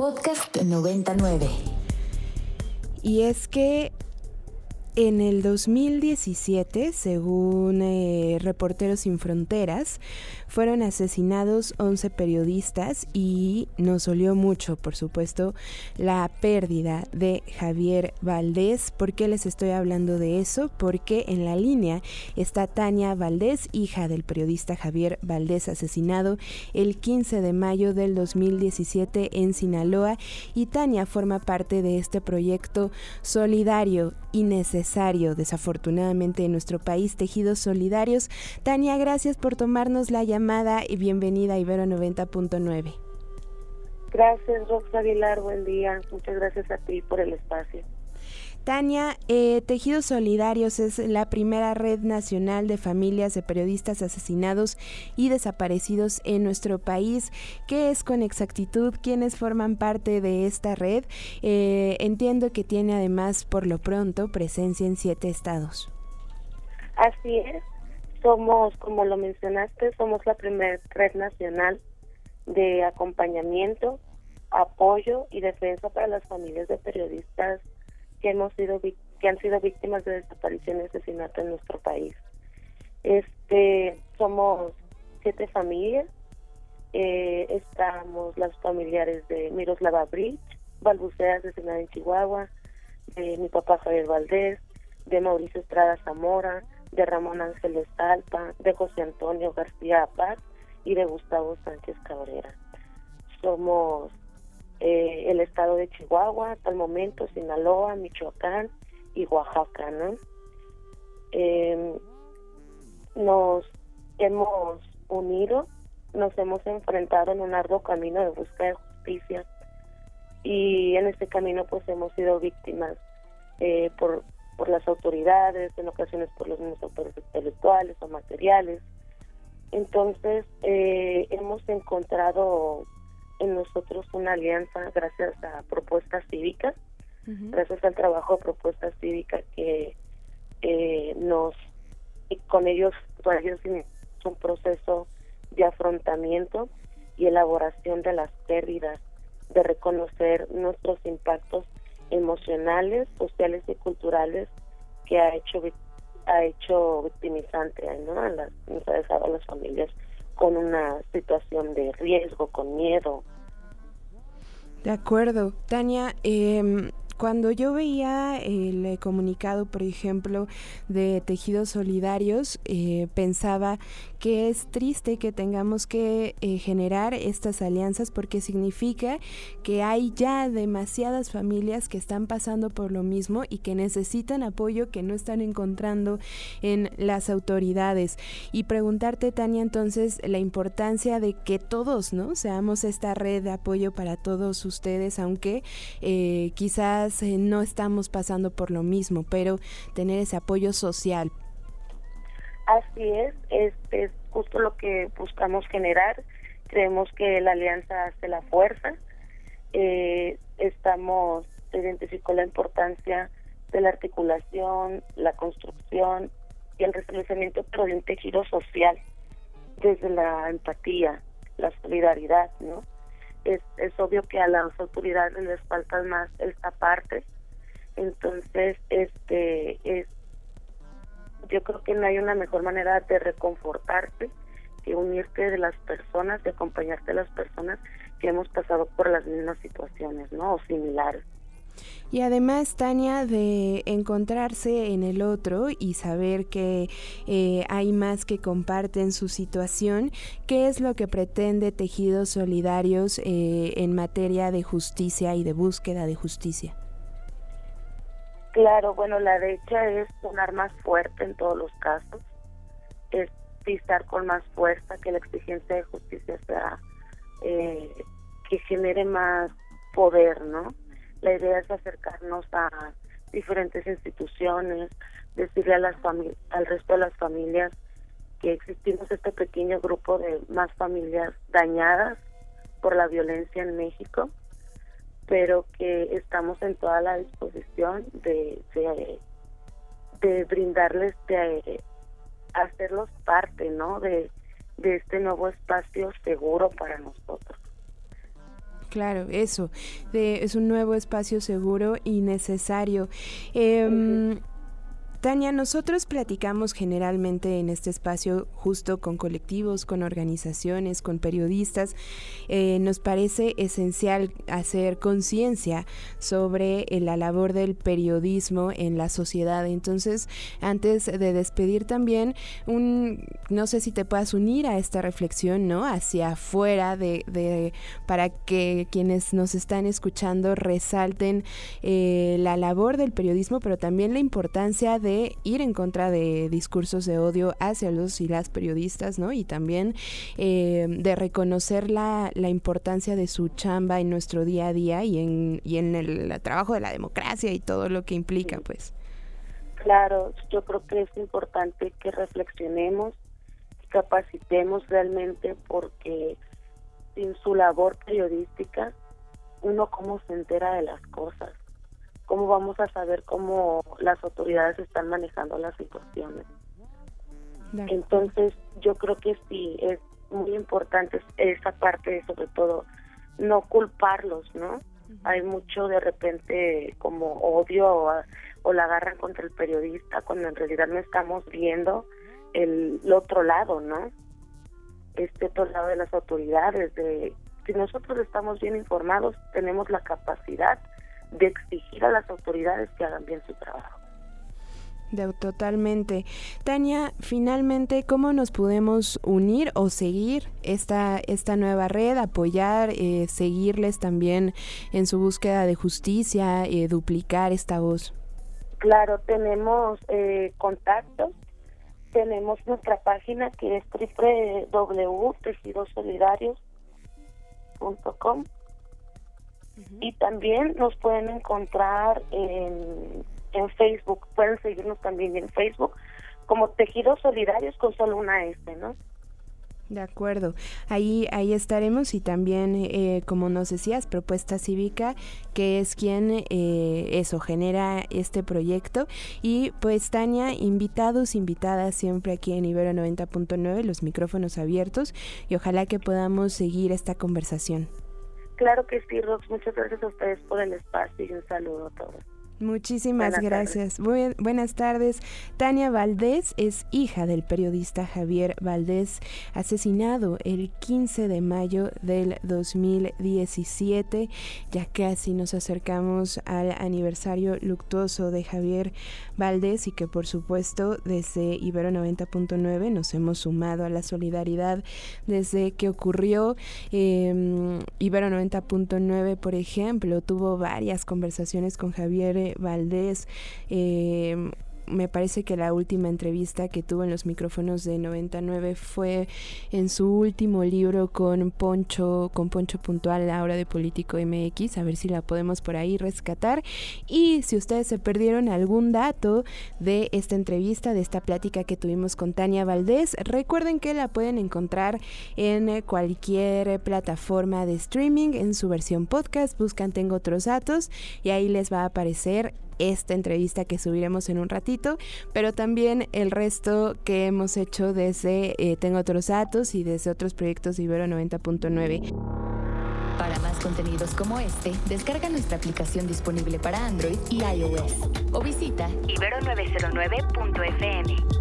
Podcast 99. Y es que en el 2017, según eh, Reporteros Sin Fronteras, fueron asesinados 11 periodistas y nos olió mucho, por supuesto, la pérdida de Javier Valdés. ¿Por qué les estoy hablando de eso? Porque en la línea está Tania Valdés, hija del periodista Javier Valdés, asesinado el 15 de mayo del 2017 en Sinaloa. Y Tania forma parte de este proyecto solidario y necesario, desafortunadamente, en nuestro país, Tejidos Solidarios. Tania, gracias por tomarnos la llamada y bienvenida a Ibero 90.9. Gracias, Rox Aguilar, buen día. Muchas gracias a ti por el espacio. Tania, eh, Tejidos Solidarios es la primera red nacional de familias de periodistas asesinados y desaparecidos en nuestro país. ¿Qué es con exactitud? ¿Quiénes forman parte de esta red? Eh, entiendo que tiene además, por lo pronto, presencia en siete estados. Así es. Somos, como lo mencionaste, somos la primera red nacional de acompañamiento, apoyo y defensa para las familias de periodistas que hemos sido que han sido víctimas de desaparición y asesinato en nuestro país. Este, somos siete familias. Eh, estamos las familiares de Miroslava Bridge, Balbucea asesinada en Chihuahua, de mi papá Javier Valdés, de Mauricio Estrada Zamora, de Ramón Ángeles Talpa, de José Antonio García Paz y de Gustavo Sánchez Cabrera. Somos eh, el estado de Chihuahua, hasta el momento Sinaloa, Michoacán y Oaxaca, ¿no? Em, nos hemos unido, nos hemos enfrentado en un arduo camino de búsqueda de justicia y en este camino pues hemos sido víctimas eh, por por las autoridades, en ocasiones por los mismos autores intelectuales o materiales. Entonces, eh, hemos encontrado en nosotros una alianza gracias a propuestas cívicas, gracias al trabajo de propuestas cívicas que eh, nos, y con ellos, con ellos un proceso de afrontamiento y elaboración de las pérdidas, de reconocer nuestros impactos emocionales, sociales y culturales que ha hecho ha hecho victimizante ¿no? a, las, a las familias con una situación de riesgo, con miedo. De acuerdo. Tania, eh, cuando yo veía el eh, comunicado, por ejemplo, de Tejidos Solidarios, eh, pensaba que es triste que tengamos que eh, generar estas alianzas porque significa que hay ya demasiadas familias que están pasando por lo mismo y que necesitan apoyo que no están encontrando en las autoridades. Y preguntarte, Tania, entonces la importancia de que todos, ¿no? Seamos esta red de apoyo para todos ustedes, aunque quizás eh, no estamos pasando por lo mismo, pero tener ese apoyo social. Así es, este es justo lo que buscamos generar. Creemos que la alianza hace la fuerza. Eh, estamos, identificó la importancia de la articulación, la construcción y el restablecimiento, pero de un tejido social, desde la empatía, la solidaridad, ¿no? Es, es obvio que a las autoridades les falta más esta parte entonces este es yo creo que no hay una mejor manera de reconfortarte que unirte de las personas, de acompañarte de las personas que hemos pasado por las mismas situaciones, ¿no? O similares. Y además, Tania, de encontrarse en el otro y saber que eh, hay más que comparten su situación, ¿qué es lo que pretende Tejidos Solidarios eh, en materia de justicia y de búsqueda de justicia? Claro, bueno, la derecha es sonar más fuerte en todos los casos, es pisar con más fuerza, que la exigencia de justicia sea, eh, que genere más poder, ¿no? La idea es acercarnos a diferentes instituciones, decirle a las al resto de las familias que existimos este pequeño grupo de más familias dañadas por la violencia en México, pero que estamos en toda la disposición de, de, brindarles, de hacerlos parte, ¿no? De, de este nuevo espacio seguro para nosotros. Claro, eso. es un nuevo espacio seguro y necesario. Em, Tania, nosotros platicamos generalmente en este espacio justo con colectivos, con organizaciones, con periodistas. Eh, nos parece esencial hacer conciencia sobre eh, la labor del periodismo en la sociedad. Entonces, antes de despedir también, un, no sé si te puedas unir a esta reflexión, ¿no? Hacia afuera de, para que quienes nos están escuchando resalten eh, la labor del periodismo, pero también la importancia de ir en contra de discursos de odio hacia los y las periodistas, ¿no? Y también eh, de reconocer la, la, importancia de su chamba en nuestro día a día y en, y en el trabajo de la democracia y todo lo que implica, pues. Claro, yo creo que es importante que reflexionemos, capacitemos realmente porque sin su labor periodística uno cómo se entera de las cosas ¿cómo vamos a saber cómo las autoridades están manejando las situaciones? Entonces, yo creo que sí, es muy importante esa parte, sobre todo, no culparlos, ¿no? Hay mucho de repente como odio o, la agarran contra el periodista cuando en realidad no estamos viendo el, el, otro lado, ¿no? Este otro lado de las autoridades, de si nosotros estamos bien informados, tenemos la capacidad de exigir a las autoridades que hagan bien su trabajo. totalmente. Tania, finalmente, ¿cómo nos podemos unir o seguir esta, esta nueva red, apoyar, eh, seguirles también en su búsqueda de justicia, eh, duplicar esta voz? Claro, tenemos eh, contactos, tenemos nuestra página que es www.tejidosolidarios.com y también nos pueden encontrar en, en Facebook, pueden seguirnos también en Facebook como Tejidos Solidarios con solo una S, ¿no? De acuerdo, ahí, ahí estaremos y también, eh, como nos decías, Propuesta Cívica, que es quien eh, eso genera este proyecto. Y pues Tania, invitados, invitadas siempre aquí en Ibero 90.9, los micrófonos abiertos y ojalá que podamos seguir esta conversación. Claro que sí, Rox. Muchas gracias a ustedes por el espacio y un saludo a todos. Muchísimas gracias. buenas tardes. Tania Valdés es hija del periodista Javier Valdés, asesinado el 15 de mayo del 2017. Ya casi nos acercamos al aniversario luctuoso de Javier Valdés y que por supuesto desde Ibero 90.9 nos hemos sumado a la solidaridad desde que ocurrió. Em, Ibero 90.9, por ejemplo, tuvo varias conversaciones con Javier Valdés. Eh, me parece que la última entrevista que tuvo en los micrófonos de 99 fue en su último libro con Poncho, con Poncho Puntual, la hora de Político MX, a ver si la podemos por ahí rescatar. Y si ustedes se perdieron algún dato de esta entrevista, de esta plática que tuvimos con Tania Valdés, recuerden que la pueden encontrar en cualquier plataforma de streaming, en su versión podcast, buscan Tengo otros datos y ahí les va a aparecer esta entrevista que subiremos en un ratito, pero también el resto que hemos hecho desde eh, Tengo otros datos y desde otros proyectos de Ibero 90.9. Para más contenidos como este, descarga nuestra aplicación disponible para Android y iOS o visita ibero909.fm.